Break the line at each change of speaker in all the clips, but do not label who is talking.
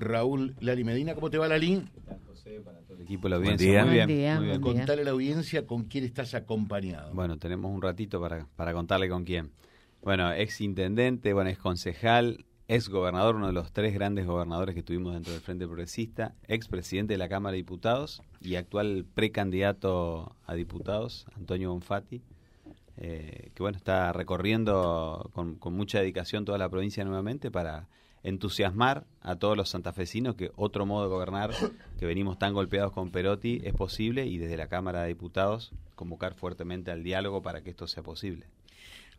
Raúl Lali Medina. ¿Cómo te va, Lali?
José, para todo el equipo, la audiencia.
Muy
bien,
bien.
muy bien.
Contale a la audiencia con quién estás acompañado.
Bueno, tenemos un ratito para, para contarle con quién. Bueno, ex intendente, bueno, ex concejal, ex gobernador, uno de los tres grandes gobernadores que tuvimos dentro del Frente Progresista, ex presidente de la Cámara de Diputados y actual precandidato a diputados, Antonio Bonfatti, eh, que bueno, está recorriendo con, con mucha dedicación toda la provincia nuevamente para entusiasmar a todos los santafesinos que otro modo de gobernar, que venimos tan golpeados con Perotti, es posible y desde la Cámara de Diputados convocar fuertemente al diálogo para que esto sea posible.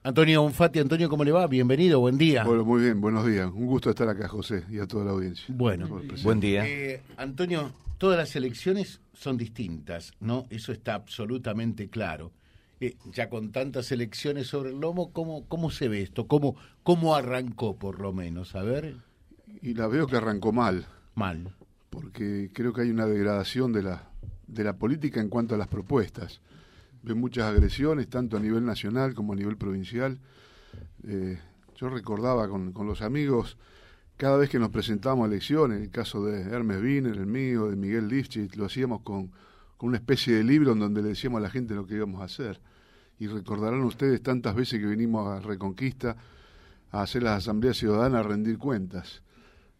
Antonio Bonfatti, Antonio, ¿cómo le va? Bienvenido, buen día.
Bueno, muy bien, buenos días. Un gusto estar acá, José, y a toda la audiencia.
Bueno.
Buen día.
Eh, Antonio, todas las elecciones son distintas, ¿no? Eso está absolutamente claro. Eh, ya con tantas elecciones sobre el lomo, ¿cómo, cómo se ve esto? ¿Cómo, ¿Cómo arrancó, por lo menos? A ver,
Y la veo que arrancó mal,
mal.
porque creo que hay una degradación de la, de la política en cuanto a las propuestas. Veo muchas agresiones, tanto a nivel nacional como a nivel provincial. Eh, yo recordaba con, con los amigos, cada vez que nos presentábamos a elecciones, el caso de Hermes Wiener, el mío, de Miguel Lifchit, lo hacíamos con, con una especie de libro en donde le decíamos a la gente lo que íbamos a hacer. Y recordarán ustedes tantas veces que venimos a Reconquista a hacer las asambleas ciudadanas, a rendir cuentas.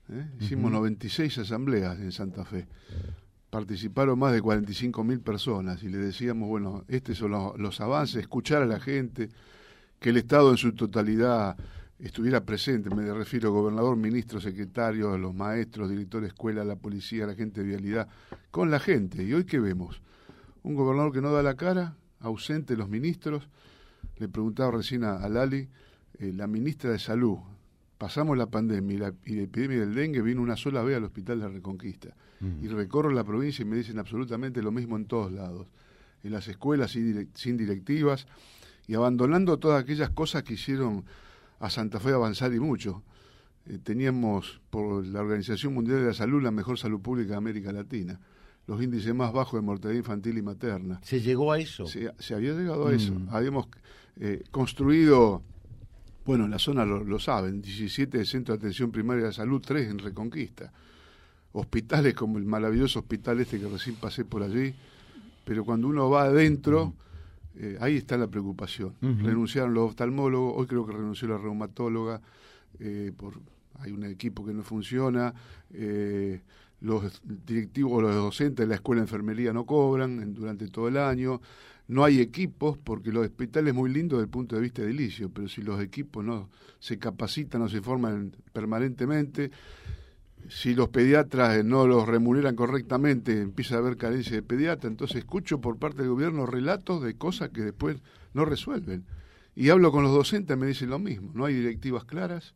¿eh? Hicimos 96 asambleas en Santa Fe. Participaron más de 45 mil personas y le decíamos, bueno, estos son los, los avances, escuchar a la gente, que el Estado en su totalidad estuviera presente, me refiero gobernador, ministro, secretario, los maestros, director de escuela, la policía, la gente de vialidad, con la gente. ¿Y hoy qué vemos? Un gobernador que no da la cara, ausente los ministros. Le preguntaba recién a, a Lali, eh, la ministra de Salud, pasamos la pandemia y la, y la epidemia del dengue, vino una sola vez al hospital de Reconquista. Y recorro la provincia y me dicen absolutamente lo mismo en todos lados. En las escuelas sin directivas y abandonando todas aquellas cosas que hicieron a Santa Fe avanzar y mucho. Eh, teníamos por la Organización Mundial de la Salud la mejor salud pública de América Latina, los índices más bajos de mortalidad infantil y materna.
¿Se llegó a eso?
Se, se había llegado a eso.
Mm.
Habíamos eh, construido, bueno, en la zona lo, lo saben, 17 centros de atención primaria de salud, 3 en Reconquista. Hospitales como el maravilloso hospital este que recién pasé por allí, pero cuando uno va adentro, eh, ahí está la preocupación. Renunciaron los oftalmólogos, hoy creo que renunció la reumatóloga, eh, por, hay un equipo que no funciona, eh, los directivos o los docentes de la escuela de enfermería no cobran durante todo el año, no hay equipos, porque los hospitales es muy lindo desde el punto de vista edilicio, pero si los equipos no se capacitan o se forman permanentemente, si los pediatras no los remuneran correctamente, empieza a haber carencia de pediatra. Entonces escucho por parte del gobierno relatos de cosas que después no resuelven. Y hablo con los docentes, me dicen lo mismo. No hay directivas claras,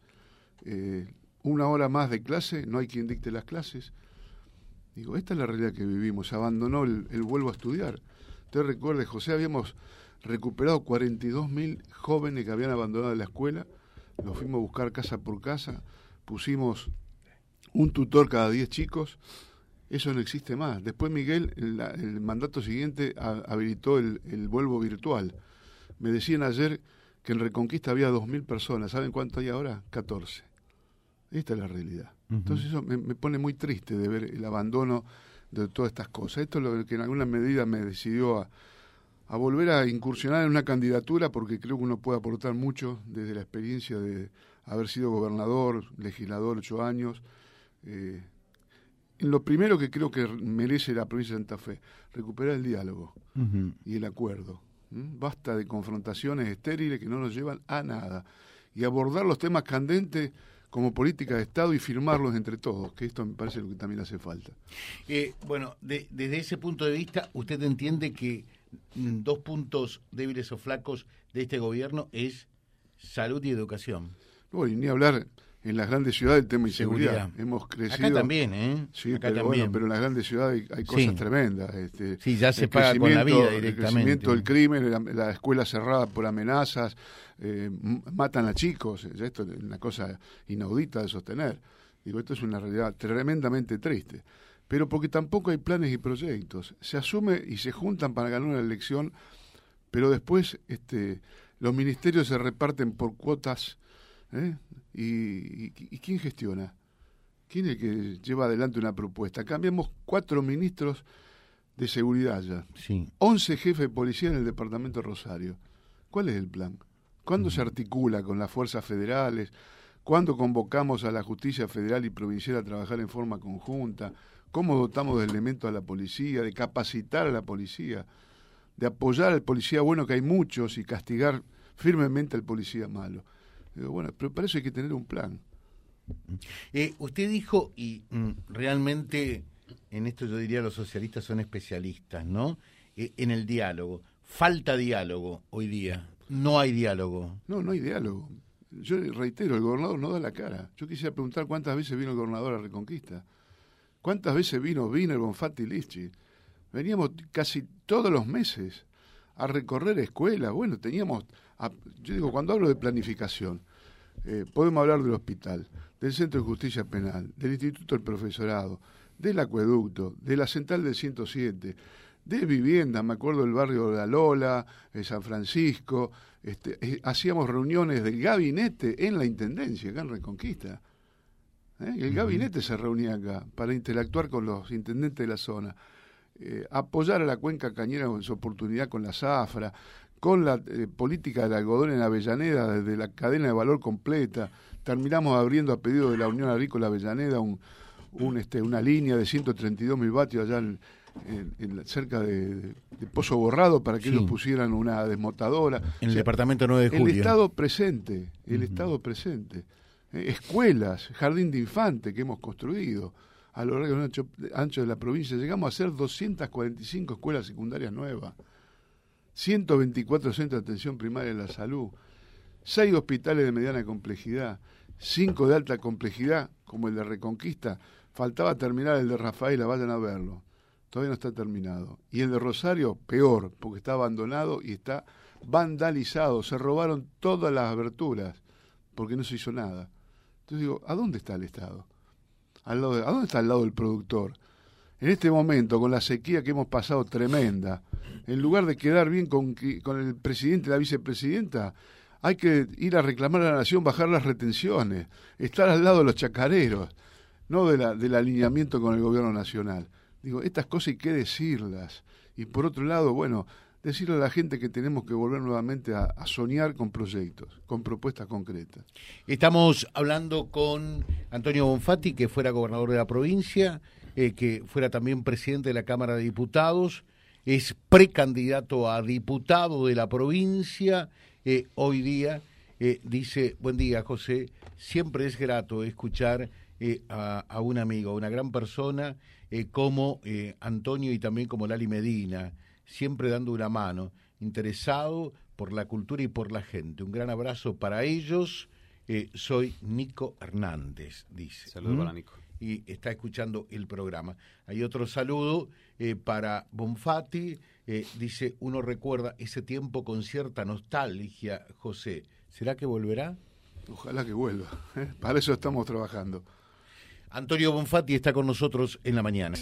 eh, una hora más de clase, no hay quien dicte las clases. Digo, esta es la realidad que vivimos. Abandonó el, el vuelvo a estudiar. Usted recuerde, José, habíamos recuperado 42 mil jóvenes que habían abandonado la escuela. Los fuimos a buscar casa por casa. Pusimos un tutor cada 10 chicos. Eso no existe más. Después Miguel, en la- el mandato siguiente, ha- habilitó el, el vuelvo virtual. Me decían ayer que en Reconquista había 2.000 personas. ¿Saben cuánto hay ahora? 14. Esta es la realidad. Entonces eso me, me pone muy triste de ver el abandono de todas estas cosas. Esto es lo que en alguna medida me decidió a, a volver a incursionar en una candidatura porque creo que uno puede aportar mucho desde la experiencia de haber sido gobernador, legislador ocho años. Eh, en lo primero que creo que merece la provincia de Santa Fe, recuperar el diálogo y el acuerdo. ¿m? Basta de confrontaciones estériles que no nos llevan a nada. Y abordar los temas candentes como política de Estado y firmarlos entre todos, que esto me parece lo que también hace falta.
Eh, bueno, de- desde ese punto de vista, ¿usted entiende que dos puntos débiles o flacos de este gobierno es salud y educación?
No, y ni hablar en las grandes ciudades el tema de
Seguridad.
inseguridad. Hemos crecido.
Acá también, ¿eh?
Sí,
Acá
pero
también.
bueno, pero en las grandes ciudades hay, hay cosas
Sí.
tremendas. Este,
Sí, ya se paga con la vida
crecimiento- El
directamente.
crecimiento del crimen, la, la escuela cerrada por amenazas, eh, matan a chicos. eh, Esto es una cosa inaudita de sostener. Digo, esto es una realidad tremendamente triste. Pero porque tampoco hay planes y proyectos. Se asume y se juntan para ganar una elección, pero después este, los ministerios se reparten por cuotas. ¿Eh? ¿Y, y, y quién gestiona? ¿Quién es el que lleva adelante una propuesta? Cambiamos cuatro ministros de seguridad ya.
Sí.
11 jefes de policía en el departamento de Rosario. ¿Cuál es el plan? ¿Cuándo se articula con las fuerzas federales? ¿Cuándo convocamos a la justicia federal y provincial a trabajar en forma conjunta? ¿Cómo dotamos de elementos a la policía? ¿De capacitar a la policía? ¿De apoyar al policía bueno, que hay muchos, y castigar firmemente al policía malo? Digo, bueno, pero para eso hay que tener un plan.
Eh, usted dijo, y mm, realmente en esto yo diría los socialistas son especialistas, ¿no? Eh, en el diálogo. Falta diálogo hoy día. No hay diálogo.
No, no hay diálogo. Yo reitero, el gobernador no da la cara. Yo quisiera preguntar cuántas veces vino el gobernador a Reconquista. ¿Cuántas veces vino el Bonfatti Lichi? Veníamos casi todos los meses a recorrer escuelas. Bueno, teníamos, yo digo, cuando hablo de planificación, eh, podemos hablar del hospital, del Centro de Justicia Penal, del Instituto del Profesorado, del Acueducto, de la Central del 107, de vivienda, me acuerdo del barrio de La Lola, de San Francisco, este, eh, hacíamos reuniones del gabinete en la Intendencia, acá en Reconquista. ¿eh? El gabinete se reunía acá para interactuar con los intendentes de la zona, eh, apoyar a la cuenca cañera en su oportunidad con la zafra, con la política del algodón en Avellaneda, desde la cadena de valor completa. Terminamos abriendo a pedido de la Unión Agrícola Avellaneda un, un, este, una línea de 132 mil vatios allá en, cerca de, Pozo Borrado para que ellos pusieran una desmotadora.
En el departamento 9 de julio.
El Estado presente, el Estado presente. Eh, escuelas, jardín de infante que hemos construido a lo largo y ancho, de la provincia. Llegamos a hacer 245 escuelas secundarias nuevas, 124 centros de atención primaria de la salud, 6 hospitales de mediana complejidad, 5 de alta complejidad, como el de Reconquista. Faltaba terminar el de Rafaela, vayan a verlo todavía no está terminado. Y el de Rosario, peor, porque está abandonado y está vandalizado. Se robaron todas las aberturas, porque no se hizo nada. Entonces digo, ¿a dónde está el Estado? ¿A dónde está al lado del productor? En este momento, con la sequía que hemos pasado tremenda, en lugar de quedar bien con, el presidente y la vicepresidenta, hay que ir a reclamar a la nación bajar las retenciones, estar al lado de los chacareros, no de la, del alineamiento con el gobierno nacional. Digo, estas cosas hay que decirlas. Y por otro lado, bueno, decirle a la gente que tenemos que volver nuevamente a, soñar con proyectos, con propuestas concretas.
Estamos hablando con Antonio Bonfatti, que fuera gobernador de la provincia, eh, que fuera también presidente de la Cámara de Diputados, es precandidato a diputado de la provincia eh, hoy día. Eh, dice, buen día José, siempre es grato escuchar a, a un amigo, a una gran persona como Antonio y también como Lali Medina, siempre dando una mano, interesado por la cultura y por la gente. Un gran abrazo para ellos. Eh, soy Nico Hernández, dice.
Saludos para Nico.
Y está escuchando el programa. Hay otro saludo para Bonfatti. dice, uno recuerda ese tiempo con cierta nostalgia, José. ¿Será que volverá?
Ojalá que vuelva. Para eso estamos trabajando.
Antonio Bonfatti está con nosotros en la mañana.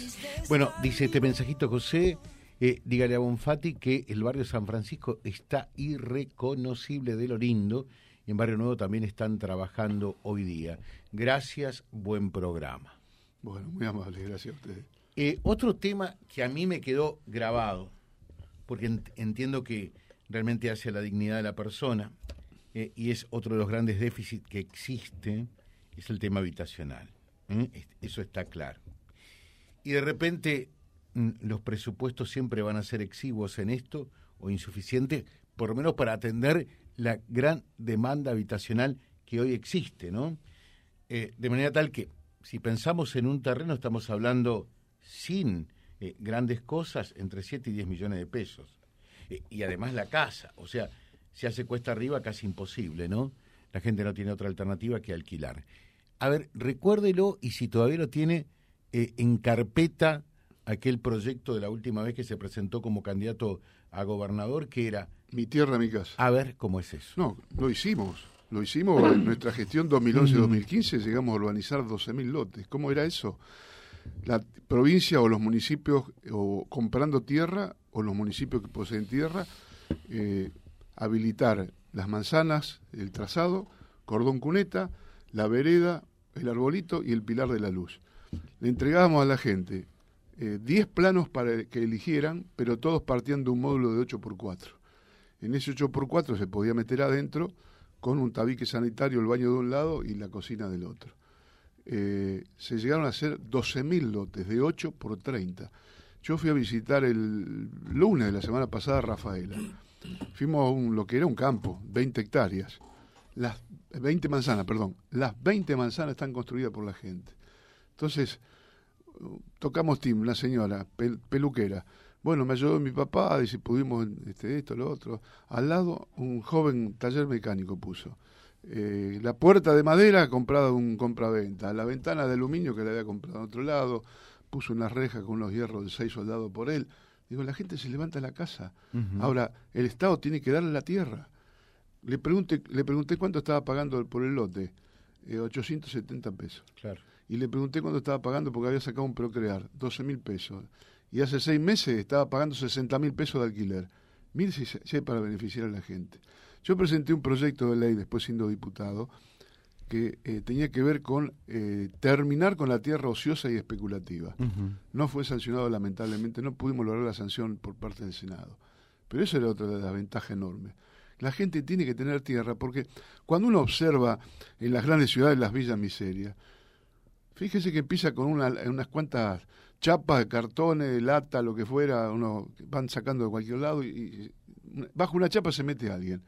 Bueno, dice este mensajito José, eh, dígale a Bonfatti que el barrio San Francisco está irreconocible de lo lindo y en Barrio Nuevo también están trabajando hoy día. Gracias, buen programa.
Bueno, muy amable, gracias a ustedes.
Eh, otro tema que a mí me quedó grabado, porque entiendo que realmente hace la dignidad de la persona, eh, y es otro de los grandes déficits que existe, es el tema habitacional. ¿Mm? Eso está claro. Y de repente mm, los presupuestos siempre van a ser exiguos en esto o insuficientes, por lo menos para atender la gran demanda habitacional que hoy existe, ¿no? Eh, de manera tal que si pensamos en un terreno estamos hablando sin eh, grandes cosas entre 7 y 10 millones de pesos. Eh, y además la casa, o sea, se hace cuesta arriba casi imposible, ¿no? La gente no tiene otra alternativa que alquilar. A ver, recuérdelo y si todavía lo tiene en carpeta aquel proyecto de la última vez que se presentó como candidato a gobernador, que era...
Mi tierra, mi casa.
A ver, ¿cómo es eso?
No, lo hicimos. Lo hicimos en nuestra gestión 2011-2015, llegamos a urbanizar 12.000 lotes. ¿Cómo era eso? La provincia o los municipios, o comprando tierra, o los municipios que poseen tierra, eh, habilitar las manzanas, el trazado, cordón cuneta, la vereda, el arbolito y el pilar de la luz. Le entregábamos a la gente 10 eh, planos para que eligieran, pero todos partían de un módulo de 8x4. En ese 8x4 se podía meter adentro con un tabique sanitario, el baño de un lado y la cocina del otro. Eh, se llegaron a hacer 12.000 lotes de 8 por 30. Yo fui a visitar el lunes de la semana pasada Rafaela. Fuimos a un, lo que era un campo, 20 hectáreas. Las 20 manzanas, perdón. Las 20 manzanas están construidas por la gente. Entonces, tocamos timbre, una señora, peluquera. Bueno, me ayudó mi papá, dice, pudimos este, esto, lo otro. Al lado, un joven taller mecánico puso. Eh, la puerta de madera comprada un compraventa, la ventana de aluminio que le había comprado a otro lado, puso una reja con unos hierros de seis soldados por él. Digo, la gente se levanta en la casa. Ahora, el Estado tiene que darle la tierra. Le pregunté, le pregunté cuánto estaba pagando por el lote. Eh, 870 pesos.
Claro.
Y le pregunté cuánto estaba pagando porque había sacado un Procrear, 12 mil pesos. Y hace seis meses estaba pagando 60 mil pesos de alquiler. Mire si, si hay para beneficiar a la gente. Yo presenté un proyecto de ley después siendo diputado que eh, tenía que ver con eh, terminar con la tierra ociosa y especulativa. No fue sancionado lamentablemente, no pudimos lograr la sanción por parte del Senado. Pero eso era otra de las ventajas enormes. La gente tiene que tener tierra porque cuando uno observa en las grandes ciudades las villas miserias, fíjese que empieza con una, unas cuantas chapas cartones, lata, lo que fuera, uno van sacando de cualquier lado y bajo una chapa se mete alguien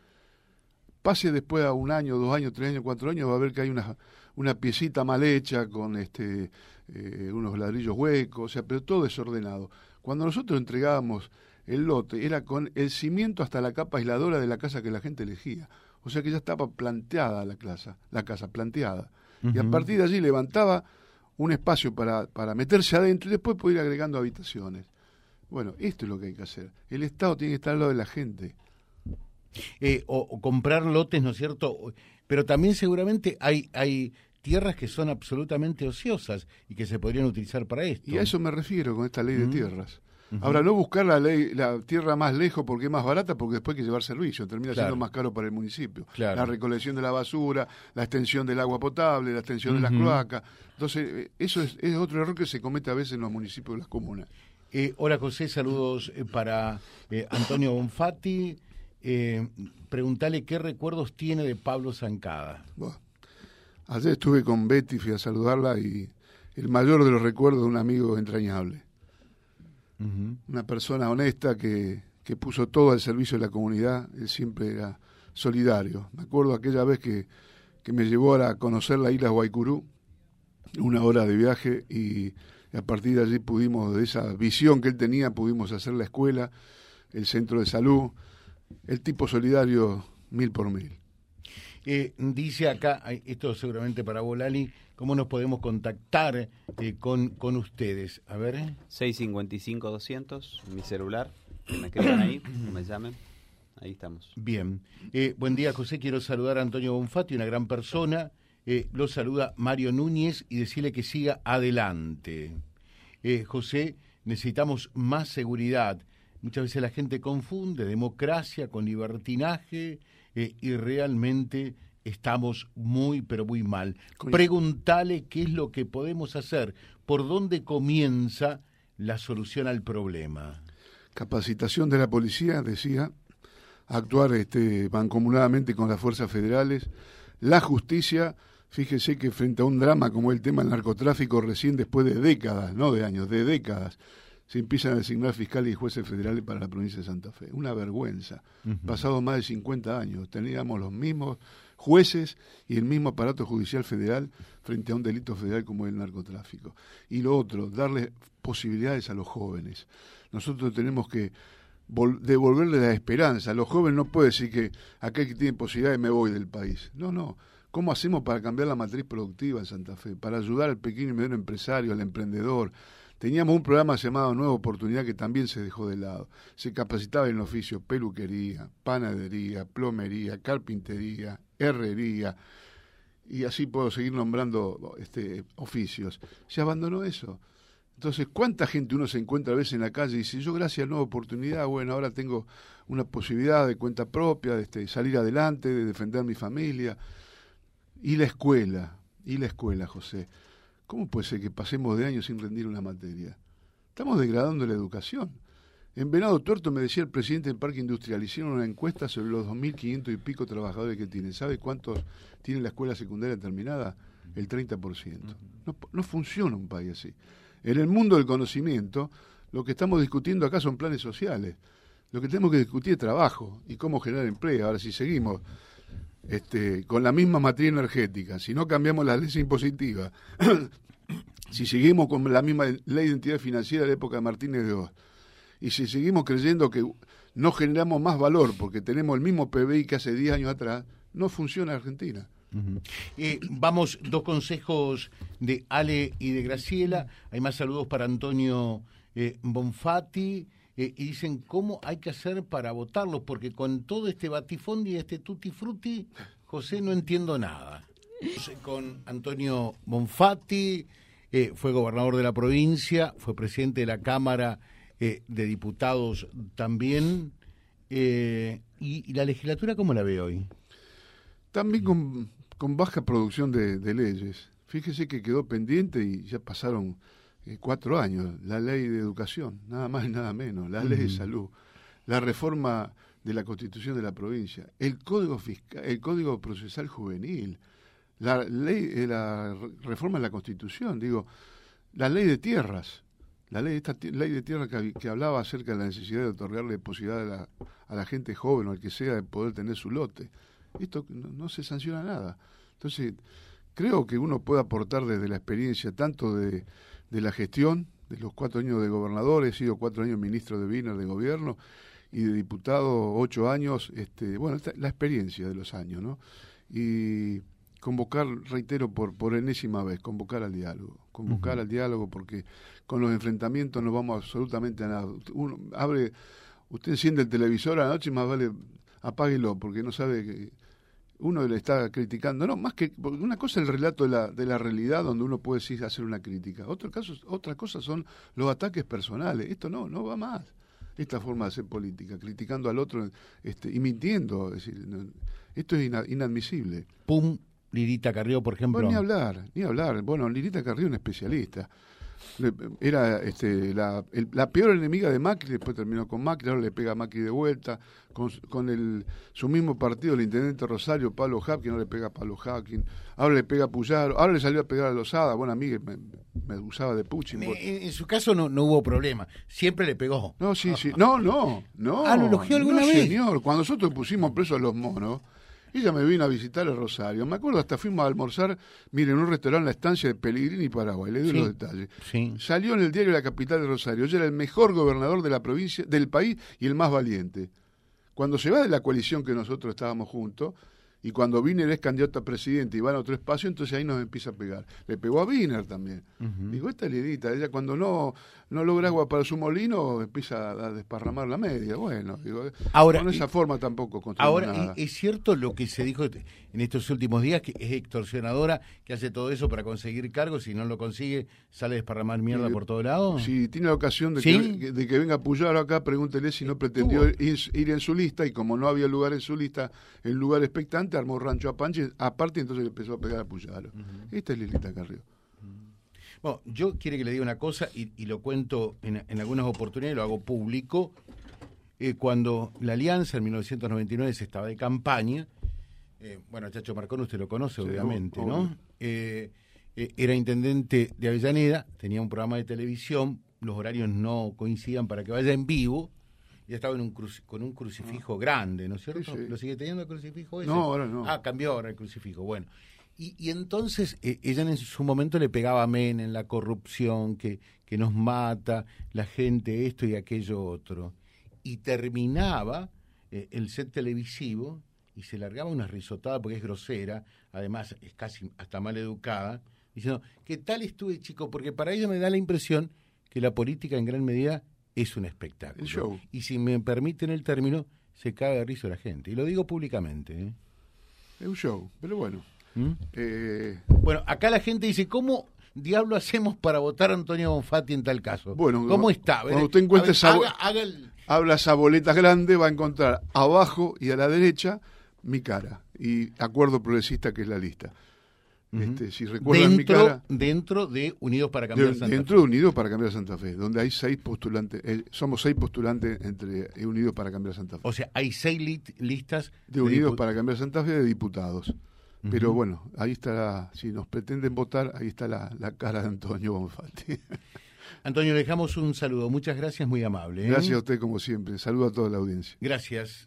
pase después a un año, dos años, tres años, cuatro años, va a ver que hay una, una piecita mal hecha con este, eh, unos ladrillos huecos, o sea, pero todo desordenado. Cuando nosotros entregábamos el lote, era con el cimiento hasta la capa aisladora de la casa que la gente elegía. O sea que ya estaba planteada la casa, la casa planteada. Y a partir de allí levantaba un espacio para, para meterse adentro y después poder ir agregando habitaciones. Bueno, esto es lo que hay que hacer. El Estado tiene que estar al lado de la gente.
Eh, o, comprar lotes, ¿no es cierto? Pero también seguramente hay, hay tierras que son absolutamente ociosas y que se podrían utilizar para esto.
Y a eso me refiero con esta ley de tierras. Ahora, no buscar la ley, la tierra más lejos porque es más barata, porque después hay que llevar servicio, termina siendo más caro para el municipio. La recolección de la basura, la extensión del agua potable, la extensión de las cloacas. Entonces, eh, eso es, otro error que se comete a veces en los municipios de las comunas.
Eh, hola José, saludos para Antonio Bonfatti, eh, preguntale qué recuerdos tiene de Pablo Zancada.
ayer estuve con Betty, fui a saludarla y el mayor de los recuerdos de un amigo entrañable. Una persona honesta que, que puso todo al servicio de la comunidad, él siempre era solidario. Me acuerdo aquella vez que, que me llevó a conocer la isla Guaycurú, una hora de viaje, y a partir de allí pudimos, de esa visión que él tenía, pudimos hacer la escuela, el centro de salud, el tipo solidario mil por mil.
Eh, dice acá, esto seguramente para Bolali, ¿cómo nos podemos contactar eh, con, con ustedes? A ver.
655-200, mi celular, que me escriban ahí, que me llamen. Ahí estamos.
Bien. Eh, buen día, José. Quiero saludar a Antonio Bonfatti, una gran persona. lo saluda Mario Núñez y decirle que siga adelante. José, necesitamos más seguridad Muchas veces la gente confunde democracia con libertinaje eh, y realmente estamos muy, pero muy mal. Preguntale qué es lo que podemos hacer, por dónde comienza la solución al problema.
Capacitación de la policía, decía, actuar este, mancomunadamente con las fuerzas federales, la justicia, fíjese que frente a un drama como el tema del narcotráfico, recién después de décadas, no de años, de décadas, se empiezan a designar fiscales y jueces federales para la provincia de Santa Fe. Una vergüenza. Pasado más de 50 años, teníamos los mismos jueces y el mismo aparato judicial federal frente a un delito federal como el narcotráfico. Y lo otro, darle posibilidades a los jóvenes. Nosotros tenemos que devolverle la esperanza. Los jóvenes no pueden decir que aquel que tiene posibilidades me voy del país. No, no. ¿Cómo hacemos para cambiar la matriz productiva en Santa Fe? Para ayudar al pequeño y mediano empresario, al emprendedor, Teníamos un programa llamado Nueva Oportunidad que también se dejó de lado. Se capacitaba en oficio peluquería, panadería, plomería, carpintería, herrería, y así puedo seguir nombrando este, oficios. Se abandonó eso. Entonces, ¿cuánta gente uno se encuentra a veces en la calle y dice, yo gracias a Nueva Oportunidad, bueno, ahora tengo una posibilidad de cuenta propia, de este, salir adelante, de defender mi familia? Y la escuela, y la escuela, José. ¿Cómo puede ser que pasemos de años sin rendir una materia? Estamos degradando la educación. En Venado Tuerto me decía el presidente del Parque Industrial, hicieron una encuesta sobre los 2.500 y pico trabajadores que tienen. ¿Sabe cuántos tiene la escuela secundaria terminada? El 30%. No, no funciona un país así. En el mundo del conocimiento, lo que estamos discutiendo acá son planes sociales. Lo que tenemos que discutir es trabajo y cómo generar empleo. Ahora, si seguimos este, con la misma materia energética, si no cambiamos la ley impositiva, si seguimos con la misma ley de identidad financiera de la época de Martínez de Oz, y si seguimos creyendo que no generamos más valor porque tenemos el mismo PBI que hace 10 años atrás, no funciona Argentina.
Eh, vamos, dos consejos de Ale y de Graciela. Hay más saludos para Antonio eh, Bonfatti. Eh, y dicen cómo hay que hacer para votarlos, porque con todo este batifondi y este tutti frutti, José, no entiendo nada. con Antonio Bonfatti, fue gobernador de la provincia, fue presidente de la Cámara de Diputados también. Y, la legislatura cómo la ve hoy?
También con baja producción de, leyes. Fíjese que quedó pendiente y ya pasaron eh, cuatro años. La ley de educación, nada más y nada menos. La ley de salud. La reforma de la constitución de la provincia. El código fiscal, el código procesal juvenil. La ley, eh, la reforma de la constitución. Digo, la ley de tierras. La ley, esta ley de tierra que, hablaba acerca de la necesidad de otorgarle posibilidad a la, a la gente joven o al que sea de poder tener su lote esto no, se sanciona nada. Entonces, creo que uno puede aportar desde la experiencia tanto de, de la gestión, de los cuatro años de gobernador, he sido cuatro años ministro de Wiener de gobierno y de diputado ocho años, este, bueno, la experiencia de los años, ¿no? Y convocar, reitero por, por enésima vez, convocar al diálogo, convocar al diálogo porque con los enfrentamientos no vamos absolutamente a nada. Uno abre, usted enciende el televisor a la noche y más vale apáguelo porque no sabe que uno le está criticando, no, más que una cosa es el relato de la, de la realidad donde uno puede sí hacer una crítica, otro caso, otra cosa son los ataques personales, esto no, no va más, esta forma de hacer política, criticando al otro este, y mintiendo, es decir, esto es inadmisible.
Pum, Lirita Carrió, por ejemplo.
ni hablar, ni hablar, bueno, Lirita Carrió es un especialista era este, la, la, peor enemiga de Macri, después terminó con Macri, ahora le pega a Macri de vuelta, con, con el, su mismo partido, el intendente Rosario, Pablo Hapkin, no le pega a Pablo Hapkin, ahora le pega a Puyaro, ahora le salió a pegar a Lozada, bueno, a mí me, me usaba de Puchin.
En, su caso no, no hubo problema, siempre le pegó.
No, sí, sí, no, no, no.
Ah, ¿lo elogió alguna
no,
vez?
señor, cuando nosotros pusimos presos a los monos, ella me vino a visitar el Rosario. Me acuerdo, hasta fuimos a almorzar, miren, en un restaurante en la estancia de Pellegrini, Paraguay. Le doy los detalles. Salió en el diario La Capital de Rosario. Ella era el mejor gobernador de la provincia, del país y el más valiente. Cuando se va de la coalición que nosotros estábamos juntos, y cuando Wiener es candidato a presidente y van a otro espacio, entonces ahí nos empieza a pegar. Le pegó a Wiener también. Digo, esta lidita, ella cuando no, no logra agua para su molino, empieza a desparramar la media. Bueno, digo,
ahora,
con esa forma tampoco
Ahora,
nada.
¿es cierto lo que se dijo en estos últimos días, que es extorsionadora, que hace todo eso para conseguir cargos, si no lo consigue, sale a desparramar mierda por todo lado?
Si tiene la ocasión de, que, de que venga a Puyaro acá, pregúntele si no pretendió ir, en su lista, y como no había lugar en su lista, en lugar expectante, armó rancho a Panche, aparte entonces empezó a pegar a Puyaro. Esta es Lilita Carrió.
Bueno, yo quiero que le diga una cosa y, lo cuento en, algunas oportunidades, lo hago público. Eh, cuando la Alianza en 1999 se estaba de campaña, eh, bueno, Chacho Marcón usted lo conoce obviamente, ¿no? Eh, era intendente de Avellaneda, tenía un programa de televisión, los horarios no coincidían para que vaya en vivo, y estaba en un con un crucifijo grande, ¿no es cierto? ¿Lo sigue teniendo el crucifijo ese?
No, ahora no.
Ah, cambió ahora el crucifijo, bueno. Y, entonces eh, ella en su momento le pegaba men en la corrupción, que, que nos mata, la gente esto y aquello otro. Y terminaba eh, el set televisivo y se largaba una risotada porque es grosera, además es casi hasta mal educada, diciendo, ¿qué tal estuve chico? Porque para ella me da la impresión que la política en gran medida es un espectáculo. Y si me permiten el término, se cae de risa la gente. Y lo digo públicamente. ¿eh?
Es un show, pero bueno.
¿Mm? Eh, bueno, acá la gente dice, ¿cómo diablo hacemos para votar a Antonio Bonfatti en tal caso?
Bueno,
¿cómo está?
Cuando usted encuentre esa, habla esa boleta grande, va a encontrar abajo y a la derecha mi cara y acuerdo progresista que es la lista. Este, si recuerdan
dentro,
mi cara,
dentro de Unidos para Cambiar
de-
Santa
dentro
Fe.
de Unidos para Cambiar Santa Fe, donde hay seis postulantes, eh, somos seis postulantes entre Unidos para Cambiar Santa Fe.
O sea, hay seis listas
de Unidos
dipu-
para Cambiar Santa Fe de diputados. Pero bueno, ahí está, la- si nos pretenden votar, ahí está la, la cara de Antonio Bonfatti.
Antonio, le dejamos un saludo. Muchas gracias, muy amable. ¿eh?
Gracias a usted como siempre. Saludo a toda la audiencia.
Gracias.